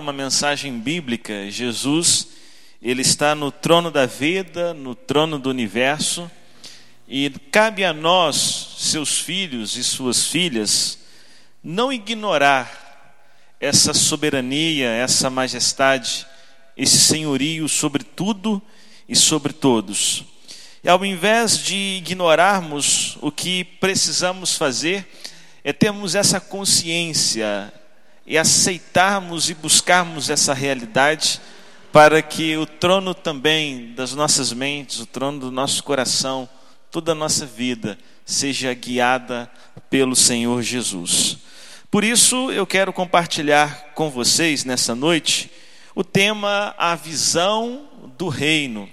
uma mensagem bíblica, Jesus, ele está no trono da vida, no trono do universo, e cabe a nós, seus filhos e suas filhas, não ignorar essa soberania, essa majestade, esse senhorio sobre tudo e sobre todos. E ao invés de ignorarmos o que precisamos fazer, é termos essa consciência e aceitarmos e buscarmos essa realidade para que o trono também das nossas mentes, o trono do nosso coração, toda a nossa vida seja guiada pelo Senhor Jesus. Por isso eu quero compartilhar com vocês nessa noite o tema a visão do reino.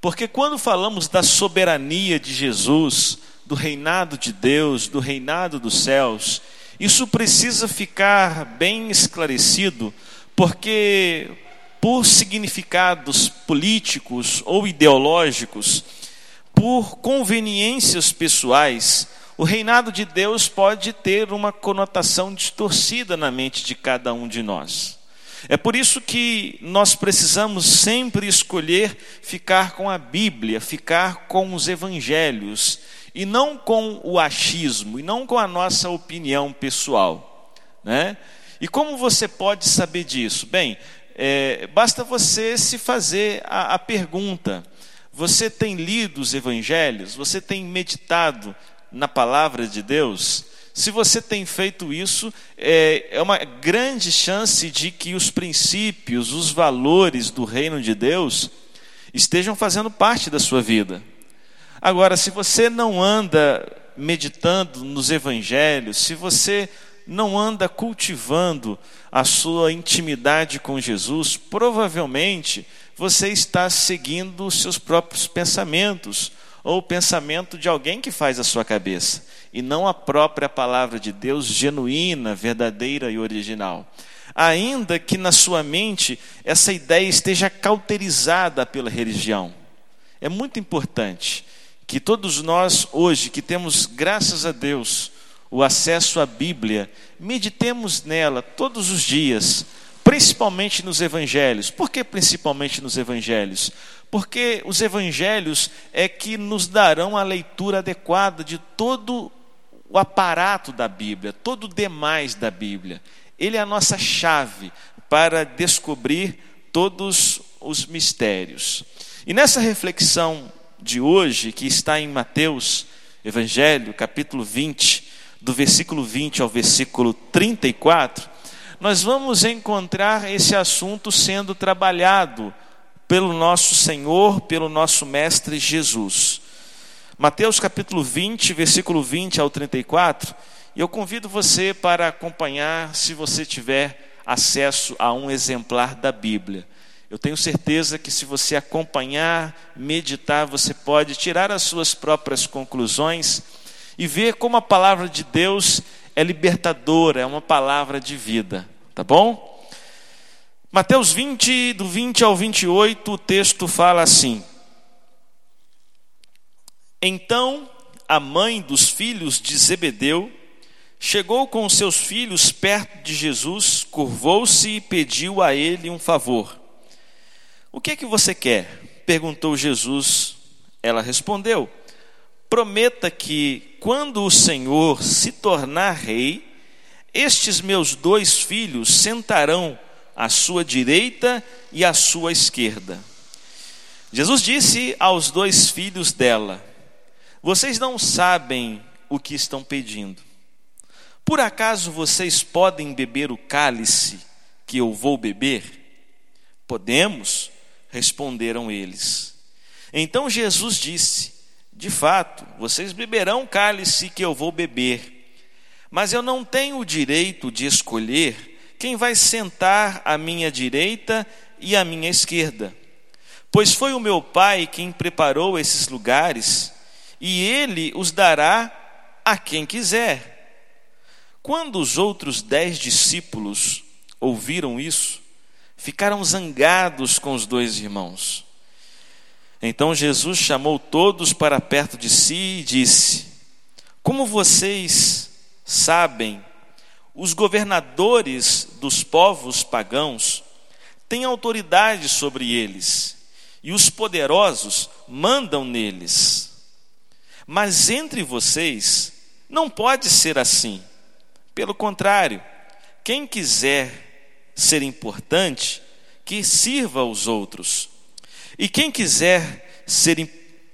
Porque quando falamos da soberania de Jesus, do reinado de Deus, do reinado dos céus, isso precisa ficar bem esclarecido, porque por significados políticos ou ideológicos, por conveniências pessoais, o reinado de Deus pode ter uma conotação distorcida na mente de cada um de nós. É por isso que nós precisamos sempre escolher ficar com a Bíblia, ficar com os evangelhos, e não com o achismo, e não com a nossa opinião pessoal. Né? E como você pode saber disso? Bem, é, basta você se fazer a, a pergunta: você tem lido os evangelhos? Você tem meditado na palavra de Deus? Se você tem feito isso, é, é uma grande chance de que os princípios, os valores do reino de Deus estejam fazendo parte da sua vida. Agora, se você não anda meditando nos evangelhos, se você não anda cultivando a sua intimidade com Jesus, provavelmente você está seguindo os seus próprios pensamentos, ou o pensamento de alguém que faz a sua cabeça, e não a própria palavra de Deus genuína, verdadeira e original. Ainda que na sua mente essa ideia esteja cauterizada pela religião. É muito importante que todos nós hoje, que temos, graças a Deus, o acesso à Bíblia, meditemos nela todos os dias, principalmente nos evangelhos. Por que principalmente nos evangelhos? Porque os evangelhos é que nos darão a leitura adequada de todo o aparato da Bíblia, todo o demais da Bíblia. Ele é a nossa chave para descobrir todos os mistérios. E nessa reflexão de hoje, que está em Mateus, Evangelho, capítulo 20, do versículo 20 ao versículo 34, nós vamos encontrar esse assunto sendo trabalhado pelo nosso Senhor, pelo nosso Mestre Jesus. Mateus capítulo 20, versículo 20 ao 34, e eu convido você para acompanhar, se você tiver acesso a um exemplar da Bíblia. Eu tenho certeza que se você acompanhar, meditar, você pode tirar as suas próprias conclusões e ver como a palavra de Deus é libertadora, é uma palavra de vida, tá bom? Mateus 20, do 20 ao 28, o texto fala assim: Então a mãe dos filhos de Zebedeu chegou com seus filhos perto de Jesus, curvou-se e pediu a ele um favor. O que é que você quer? perguntou Jesus. Ela respondeu: Prometa que, quando o Senhor se tornar rei, estes meus dois filhos sentarão à sua direita e à sua esquerda. Jesus disse aos dois filhos dela: Vocês não sabem o que estão pedindo. Por acaso vocês podem beber o cálice que eu vou beber? Podemos, Responderam eles. Então Jesus disse: De fato, vocês beberão cálice que eu vou beber, mas eu não tenho o direito de escolher quem vai sentar à minha direita e à minha esquerda. Pois foi o meu Pai quem preparou esses lugares, e ele os dará a quem quiser. Quando os outros dez discípulos ouviram isso, ficaram zangados com os dois irmãos. Então Jesus chamou todos para perto de si e disse: Como vocês sabem, os governadores dos povos pagãos têm autoridade sobre eles, e os poderosos mandam neles. Mas entre vocês não pode ser assim. Pelo contrário, quem quiser ser importante, que sirva aos outros. E quem quiser ser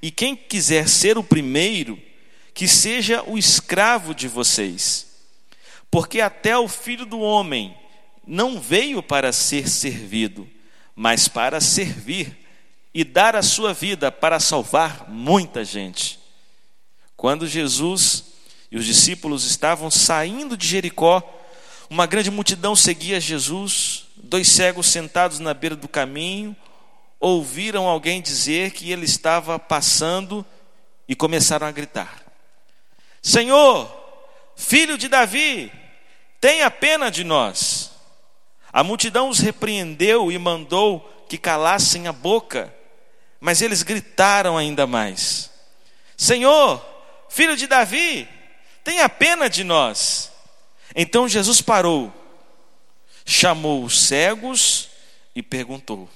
e quem quiser ser o primeiro, que seja o escravo de vocês. Porque até o filho do homem não veio para ser servido, mas para servir e dar a sua vida para salvar muita gente. Quando Jesus e os discípulos estavam saindo de Jericó, uma grande multidão seguia Jesus, dois cegos sentados na beira do caminho, ouviram alguém dizer que ele estava passando e começaram a gritar: Senhor, filho de Davi, tenha pena de nós. A multidão os repreendeu e mandou que calassem a boca, mas eles gritaram ainda mais: Senhor, filho de Davi, tenha pena de nós. Então Jesus parou, chamou os cegos e perguntou: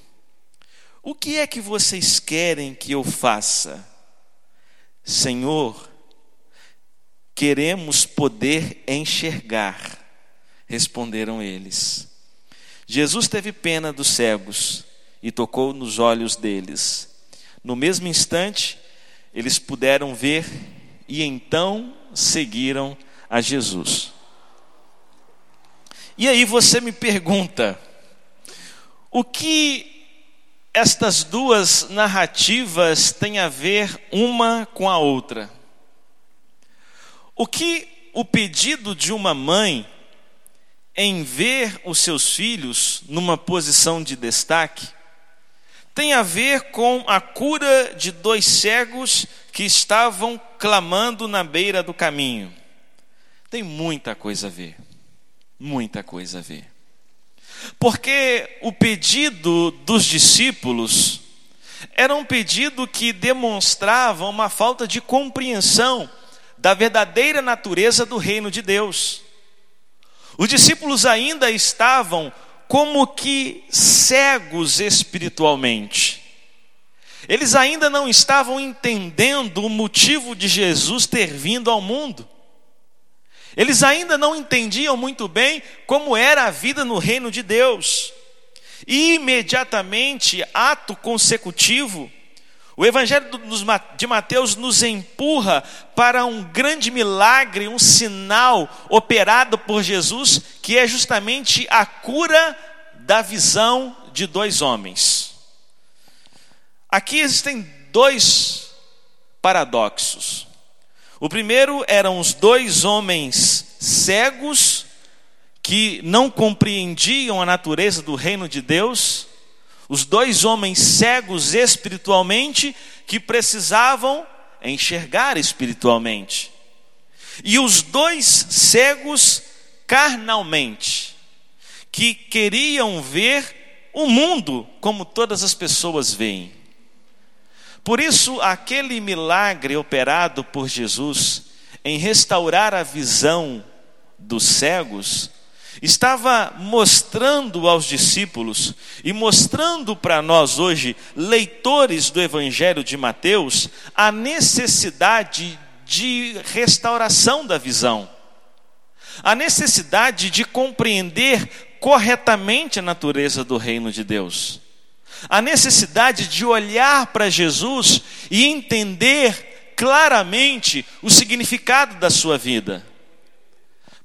O que é que vocês querem que eu faça? Senhor, Queremos poder enxergar, responderam eles. Jesus teve pena dos cegos e tocou nos olhos deles. No mesmo instante, eles puderam ver e então seguiram a Jesus. E aí você me pergunta, o que estas duas narrativas têm a ver uma com a outra? O que o pedido de uma mãe em ver os seus filhos numa posição de destaque tem a ver com a cura de dois cegos que estavam clamando na beira do caminho. Tem muita coisa a ver. Muita coisa a ver. Porque o pedido dos discípulos era um pedido que demonstrava uma falta de compreensão da verdadeira natureza do reino de Deus. Os discípulos ainda estavam como que cegos espiritualmente. Eles ainda não estavam entendendo o motivo de Jesus ter vindo ao mundo. Eles ainda não entendiam muito bem como era a vida no reino de Deus. E imediatamente, ato consecutivo, o Evangelho de Mateus nos empurra para um grande milagre, um sinal operado por Jesus, que é justamente a cura da visão de dois homens. Aqui existem dois paradoxos. O primeiro eram os dois homens cegos que não compreendiam a natureza do reino de Deus os dois homens cegos espiritualmente que precisavam enxergar espiritualmente. E os dois cegos carnalmente, que queriam ver o mundo como todas as pessoas veem. Por isso, aquele milagre operado por Jesus em restaurar a visão dos cegos estava mostrando aos discípulos e mostrando para nós hoje, leitores do Evangelho de Mateus, a necessidade de restauração da visão, a necessidade de compreender corretamente a natureza do reino de Deus, a necessidade de olhar para Jesus e entender claramente o significado da sua vida.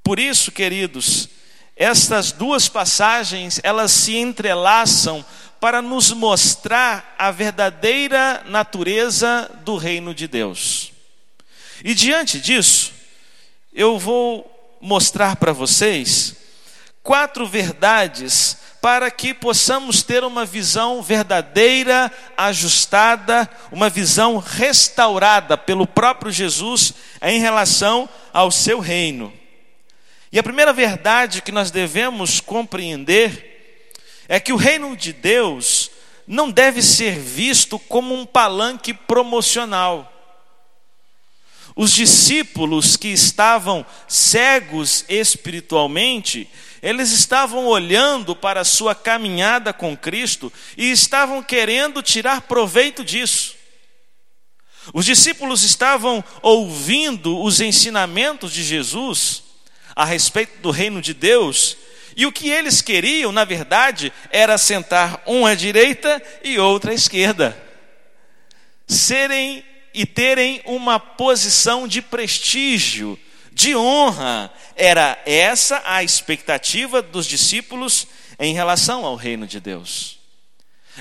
Por isso, queridos, estas duas passagens, elas se entrelaçam para nos mostrar a verdadeira natureza do reino de Deus. E diante disso, eu vou mostrar para vocês quatro verdades para que possamos ter uma visão verdadeira, ajustada, uma visão restaurada pelo próprio Jesus em relação ao seu reino. E a primeira verdade que nós devemos compreender é que o reino de Deus não deve ser visto como um palanque promocional. Os discípulos que estavam cegos espiritualmente Eles estavam olhando para a sua caminhada com Cristo e estavam querendo tirar proveito disso. Os discípulos estavam ouvindo os ensinamentos de Jesus a respeito do reino de Deus, e o que eles queriam, na verdade, era sentar um à direita e outro à esquerda. Serem e terem uma posição de prestígio, de honra. Era essa a expectativa dos discípulos em relação ao reino de Deus.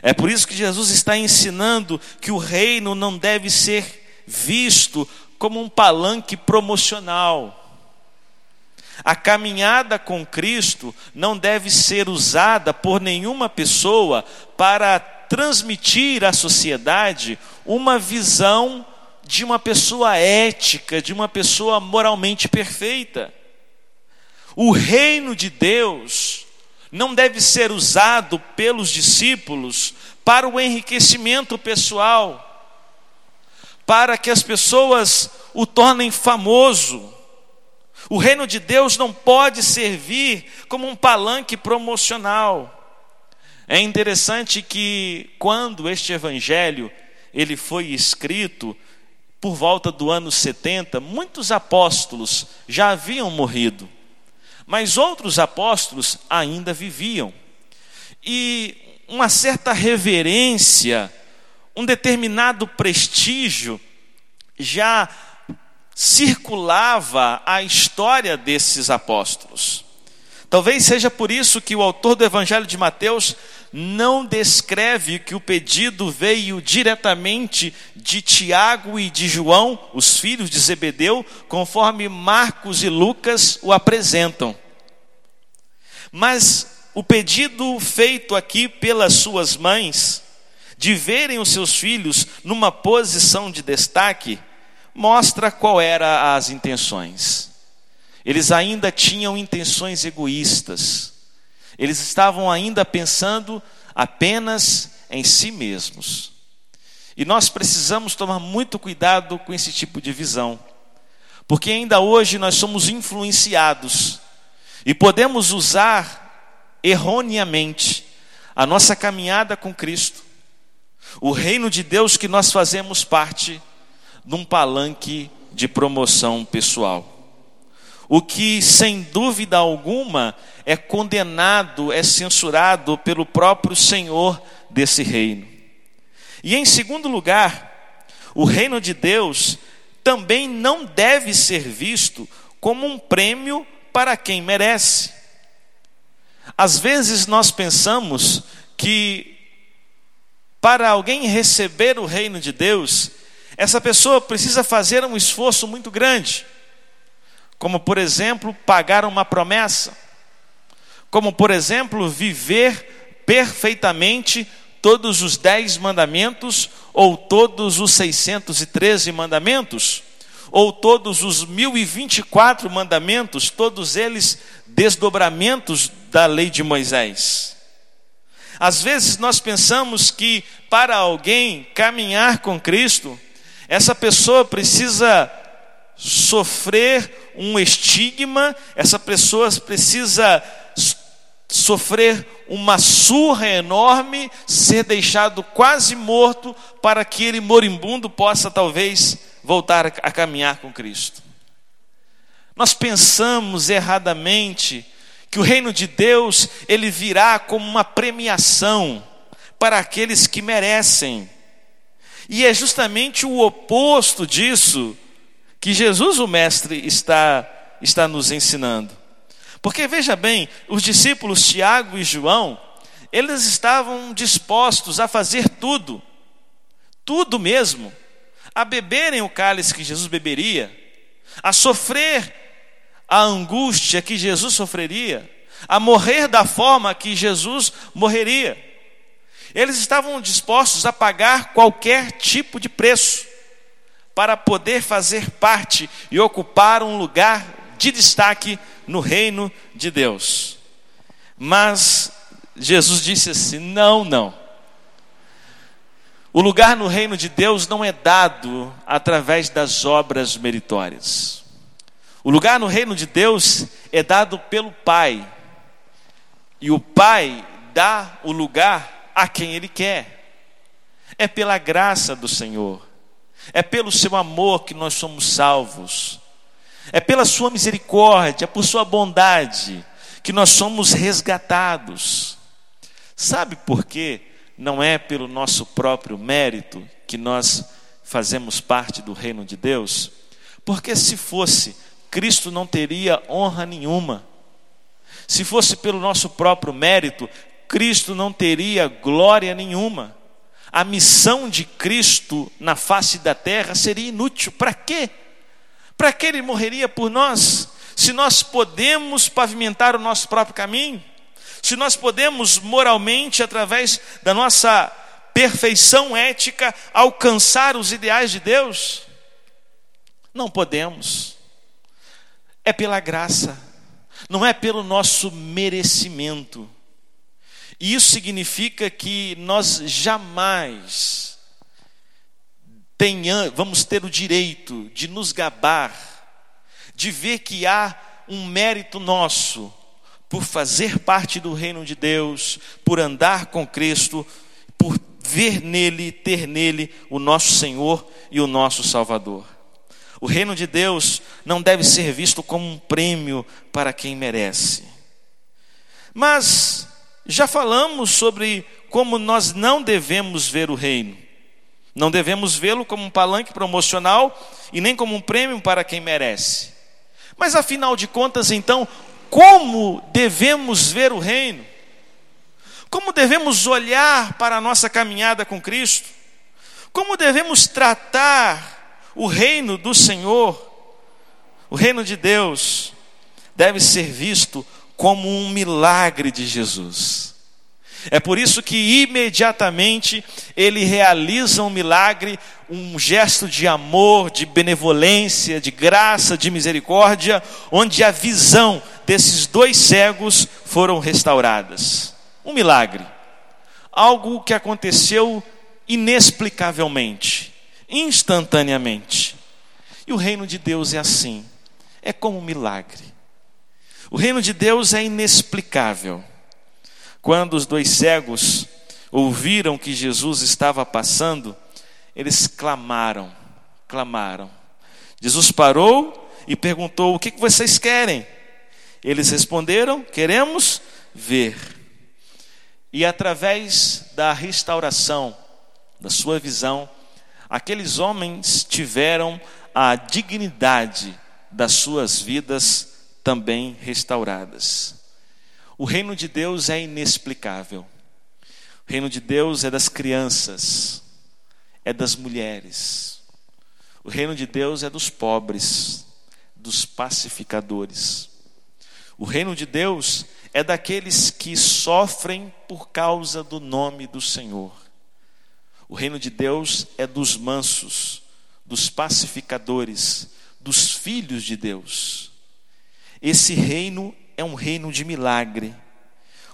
É por isso que Jesus está ensinando que o reino não deve ser visto como um palanque promocional. A caminhada com Cristo não deve ser usada por nenhuma pessoa para transmitir à sociedade uma visão de uma pessoa ética, de uma pessoa moralmente perfeita. O reino de Deus não deve ser usado pelos discípulos para o enriquecimento pessoal, para que as pessoas o tornem famoso. O reino de Deus não pode servir como um palanque promocional. É interessante que quando este evangelho ele foi escrito, por volta do ano 70, muitos apóstolos já haviam morrido, mas outros apóstolos ainda viviam. E uma certa reverência, um determinado prestígio já circulava a história desses apóstolos. Talvez seja por isso que o autor do Evangelho de Mateus não descreve que o pedido veio diretamente de Tiago e de João, os filhos de Zebedeu, conforme Marcos e Lucas o apresentam. Mas o pedido feito aqui pelas suas mães, de verem os seus filhos numa posição de destaque, mostra qual era as intenções. Eles ainda tinham intenções egoístas eles estavam ainda pensando apenas em si mesmos. E nós precisamos tomar muito cuidado com esse tipo de visão, porque ainda hoje nós somos influenciados e podemos usar erroneamente a nossa caminhada com Cristo, o reino de Deus que nós fazemos parte, num palanque de promoção pessoal o que sem dúvida alguma é condenado, é censurado pelo próprio Senhor desse reino. E em segundo lugar, o reino de Deus também não deve ser visto como um prêmio para quem merece. Às vezes nós pensamos que para alguém receber o reino de Deus, essa pessoa precisa fazer um esforço muito grande como por exemplo, pagar uma promessa, como por exemplo, viver perfeitamente todos os dez mandamentos, ou todos os 613 mandamentos, ou todos os 1024 mandamentos, todos eles desdobramentos da lei de Moisés. Às vezes nós pensamos que para alguém caminhar com Cristo, essa pessoa precisa sofrer um estigma, essa pessoa precisa sofrer uma surra enorme, ser deixado quase morto, para que ele moribundo possa talvez voltar a caminhar com Cristo. Nós pensamos erradamente que o reino de Deus ele virá como uma premiação para aqueles que merecem. E é justamente o oposto disso que Jesus, o Mestre, está, está nos ensinando. Porque veja bem, os discípulos Tiago e João, eles estavam dispostos a fazer tudo, tudo mesmo, a beberem o cálice que Jesus beberia, a sofrer a angústia que Jesus sofreria, a morrer da forma que Jesus morreria. Eles estavam dispostos a pagar qualquer tipo de preço para poder fazer parte e ocupar um lugar de destaque no reino de Deus. Mas Jesus disse assim: não, não. O lugar no reino de Deus não é dado através das obras meritórias. O lugar no reino de Deus é dado pelo Pai. E o Pai dá o lugar a quem Ele quer. É pela graça do Senhor, é pelo seu amor que nós somos salvos, é pela sua misericórdia, por sua bondade, que nós somos resgatados. Sabe por quê? Não é pelo nosso próprio mérito que nós fazemos parte do reino de Deus? Porque se fosse, Cristo não teria honra nenhuma. Se fosse pelo nosso próprio mérito, Cristo não teria glória nenhuma. A missão de Cristo na face da terra seria inútil. Para quê? Para que ele morreria por nós? Se nós podemos pavimentar o nosso próprio caminho, se nós podemos moralmente, através da nossa perfeição ética, alcançar os ideais de Deus, não podemos. É pela graça, não é pelo nosso merecimento. Isso significa que nós jamais tenhamos, vamos ter o direito de nos gabar, de ver que há um mérito nosso por fazer parte do reino de Deus, por andar com Cristo, por ver nele, ter nele o nosso Senhor e o nosso Salvador. O reino de Deus não deve ser visto como um prêmio para quem merece. Mas já falamos sobre como nós não devemos ver o reino. Não devemos vê-lo como um palanque promocional e nem como um prêmio para quem merece. Mas afinal de contas, então, como devemos ver o reino? Como devemos olhar para a nossa caminhada com Cristo? Como devemos tratar o reino do Senhor? O reino de Deus deve ser visto como um milagre de Jesus. É por isso que imediatamente ele realiza um milagre, um gesto de amor, de benevolência, de graça, de misericórdia, onde a visão desses dois cegos foram restauradas. Um milagre. Algo que aconteceu inexplicavelmente, instantaneamente. E o reino de Deus é assim. É como um milagre. O reino de Deus é inexplicável. Quando os dois cegos ouviram que Jesus estava passando, eles clamaram, clamaram. Jesus parou e perguntou: O que vocês querem? Eles responderam: Queremos ver. E através da restauração da sua visão, aqueles homens tiveram a dignidade das suas vidas também restauradas. O reino de Deus é inexplicável. O reino de Deus é das crianças, é das mulheres. O reino de Deus é dos pobres, dos pacificadores. O reino de Deus é daqueles que sofrem por causa do nome do Senhor. O reino de Deus é dos mansos, dos pacificadores, dos filhos de Deus. Esse reino é um reino de milagre.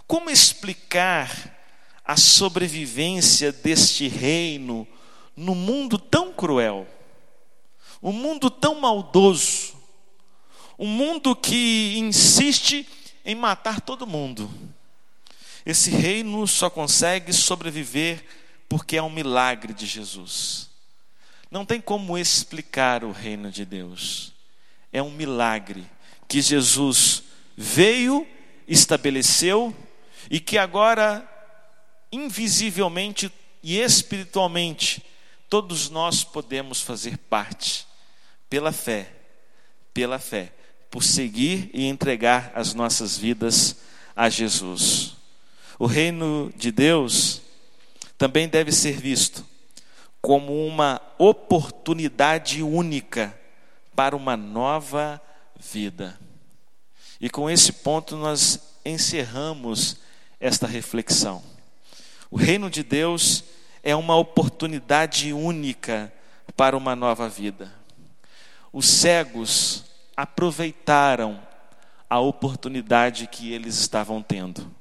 Como explicar a sobrevivência deste reino no mundo tão cruel? Um mundo tão maldoso, um mundo que insiste em matar todo mundo. Esse reino só consegue sobreviver porque é um milagre de Jesus. Não tem como explicar o reino de Deus. É um milagre que Jesus veio, estabeleceu e que agora, invisivelmente e espiritualmente, todos nós podemos fazer parte, pela fé, pela fé, por seguir e entregar as nossas vidas a Jesus. O reino de Deus também deve ser visto como uma oportunidade única para uma nova vida. E com esse ponto nós encerramos esta reflexão. O reino de Deus é uma oportunidade única para uma nova vida. Os cegos aproveitaram a oportunidade que eles estavam tendo.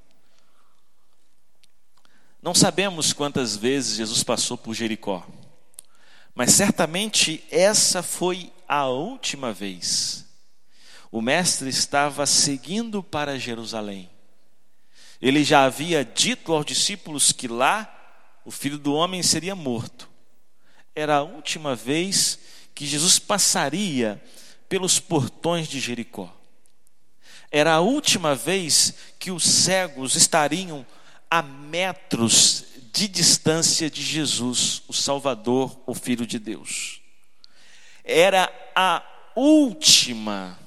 Não sabemos quantas vezes Jesus passou por Jericó, mas certamente essa foi a última vez o mestre estava seguindo para Jerusalém. Ele já havia dito aos discípulos que lá o filho do homem seria morto. Era a última vez que Jesus passaria pelos portões de Jericó. Era a última vez que os cegos estariam a metros de distância de Jesus, o Salvador, o Filho de Deus. Era a última,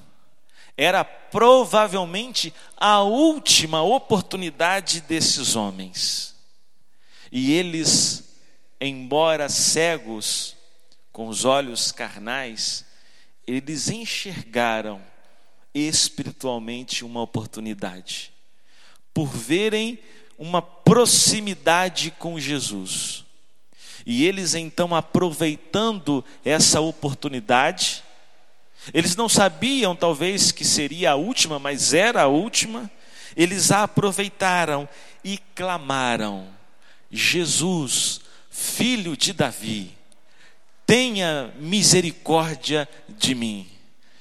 era provavelmente a última oportunidade desses homens. E eles, embora cegos, com os olhos carnais, eles enxergaram espiritualmente uma oportunidade, por verem uma proximidade com Jesus. E eles então, aproveitando essa oportunidade, eles não sabiam talvez que seria a última, mas era a última, eles a aproveitaram e clamaram: Jesus, filho de Davi, tenha misericórdia de mim.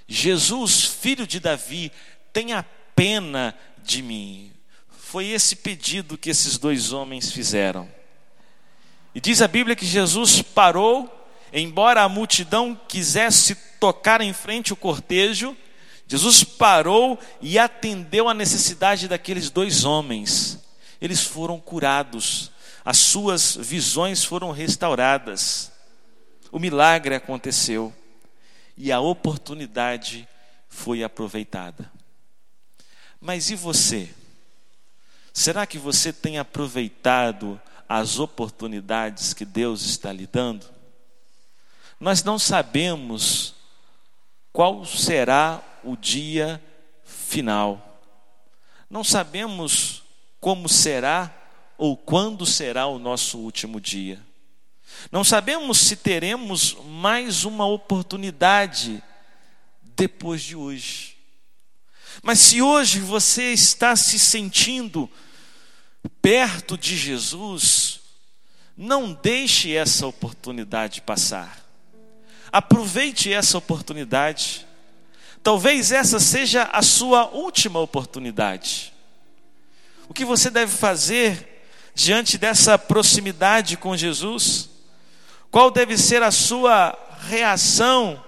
Jesus, filho de Davi, tenha pena de mim. Foi esse pedido que esses dois homens fizeram. E diz a Bíblia que Jesus parou, embora a multidão quisesse tocar em frente o cortejo, Jesus parou e atendeu a necessidade daqueles dois homens. Eles foram curados, as suas visões foram restauradas. O milagre aconteceu e a oportunidade foi aproveitada. Mas e você? Será que você tem aproveitado as oportunidades que Deus está lhe dando? Nós não sabemos qual será o dia final. Não sabemos como será ou quando será o nosso último dia. Não sabemos se teremos mais uma oportunidade depois de hoje. Mas se hoje você está se sentindo perto de Jesus, não deixe essa oportunidade passar. Aproveite essa oportunidade. Talvez essa seja a sua última oportunidade. O que você deve fazer diante dessa proximidade com Jesus? Qual deve ser a sua reação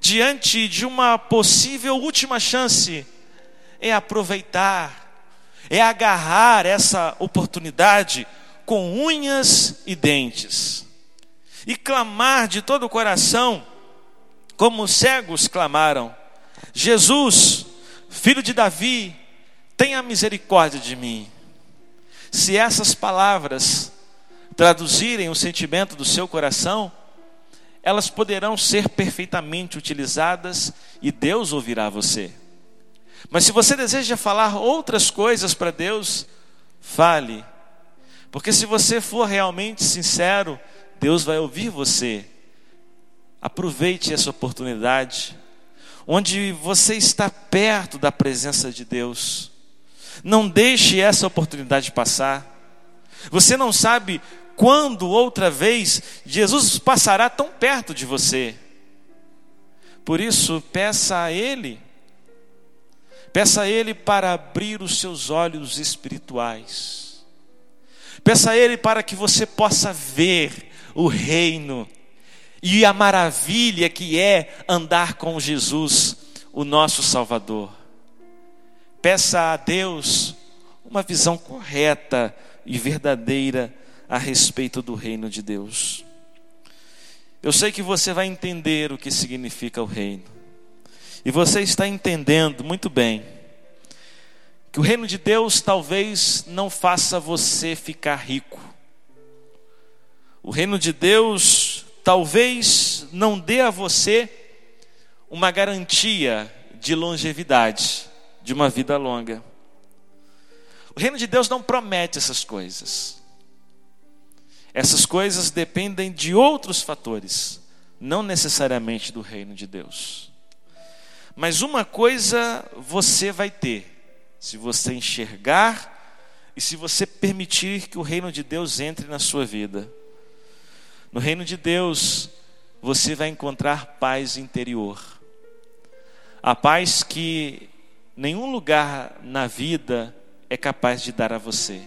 diante de uma possível última chance? É aproveitar, é agarrar essa oportunidade com unhas e dentes e clamar de todo o coração, como os cegos clamaram: Jesus, filho de Davi, tenha misericórdia de mim. Se essas palavras traduzirem o sentimento do seu coração, elas poderão ser perfeitamente utilizadas e Deus ouvirá você. Mas se você deseja falar outras coisas para Deus, fale. Porque se você for realmente sincero, Deus vai ouvir você. Aproveite essa oportunidade, onde você está perto da presença de Deus. Não deixe essa oportunidade passar. Você não sabe quando outra vez Jesus passará tão perto de você. Por isso, peça a Ele, peça a Ele para abrir os seus olhos espirituais, peça a Ele para que você possa ver o reino e a maravilha que é andar com Jesus, o nosso Salvador. Peça a Deus uma visão correta e verdadeira a respeito do reino de Deus. Eu sei que você vai entender o que significa o reino. E você está entendendo muito bem que o reino de Deus talvez não faça você ficar rico. O reino de Deus talvez não dê a você uma garantia de longevidade, de uma vida longa. O reino de Deus não promete essas coisas. Essas coisas dependem de outros fatores, não necessariamente do reino de Deus. Mas uma coisa você vai ter, se você enxergar e se você permitir que o reino de Deus entre na sua vida. No reino de Deus, você vai encontrar paz interior. A paz que nenhum lugar na vida é capaz de dar a você.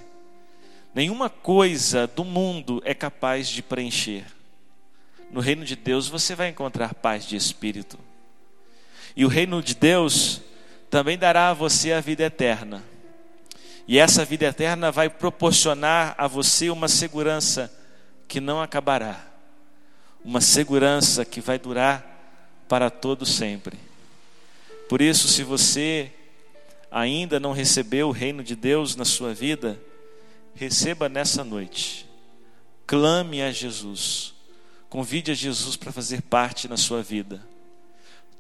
Nenhuma coisa do mundo é capaz de preencher. No reino de Deus você vai encontrar paz de espírito. E o reino de Deus também dará a você a vida eterna. E essa vida eterna vai proporcionar a você uma segurança que não acabará. Uma segurança que vai durar para todo sempre. Por isso, se você ainda não recebeu o reino de Deus na sua vida, receba nessa noite. Clame a Jesus. Convide a Jesus para fazer parte na sua vida.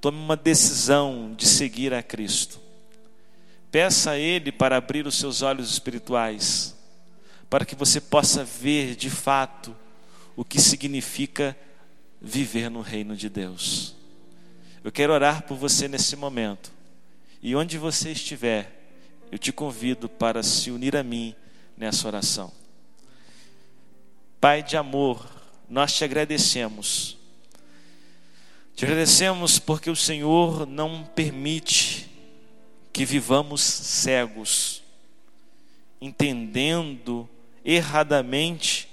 Tome uma decisão de seguir a Cristo. Peça a Ele para abrir os seus olhos espirituais, para que você possa ver de fato o que significa viver no reino de Deus. Eu quero orar por você nesse momento. E onde você estiver, eu te convido para se unir a mim nessa oração. Pai de amor, nós te agradecemos. Te agradecemos porque o Senhor não permite que vivamos cegos, entendendo erradamente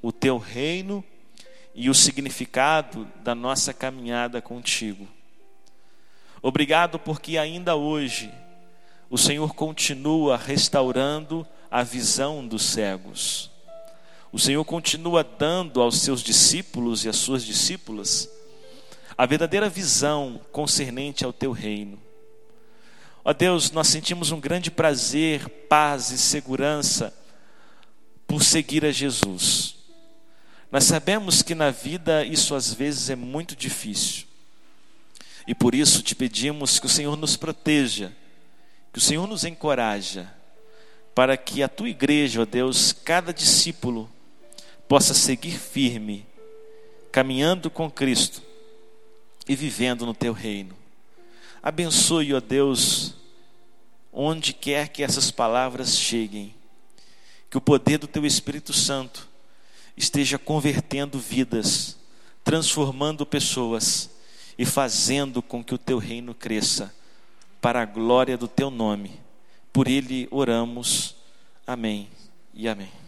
o teu reino e o significado da nossa caminhada contigo. Obrigado porque ainda hoje o Senhor continua restaurando a visão dos cegos. O Senhor continua dando aos seus discípulos e às suas discípulas a verdadeira visão concernente ao teu reino. Ó Deus, nós sentimos um grande prazer, paz e segurança por seguir a Jesus. Nós sabemos que na vida isso às vezes é muito difícil. E por isso te pedimos que o Senhor nos proteja, que o Senhor nos encoraja, para que a tua igreja, ó Deus, cada discípulo possa seguir firme, caminhando com Cristo e vivendo no teu reino. Abençoe, ó Deus, onde quer que essas palavras cheguem, que o poder do teu Espírito Santo esteja convertendo vidas, transformando pessoas e fazendo com que o teu reino cresça para a glória do teu nome. Por ele oramos. Amém e amém.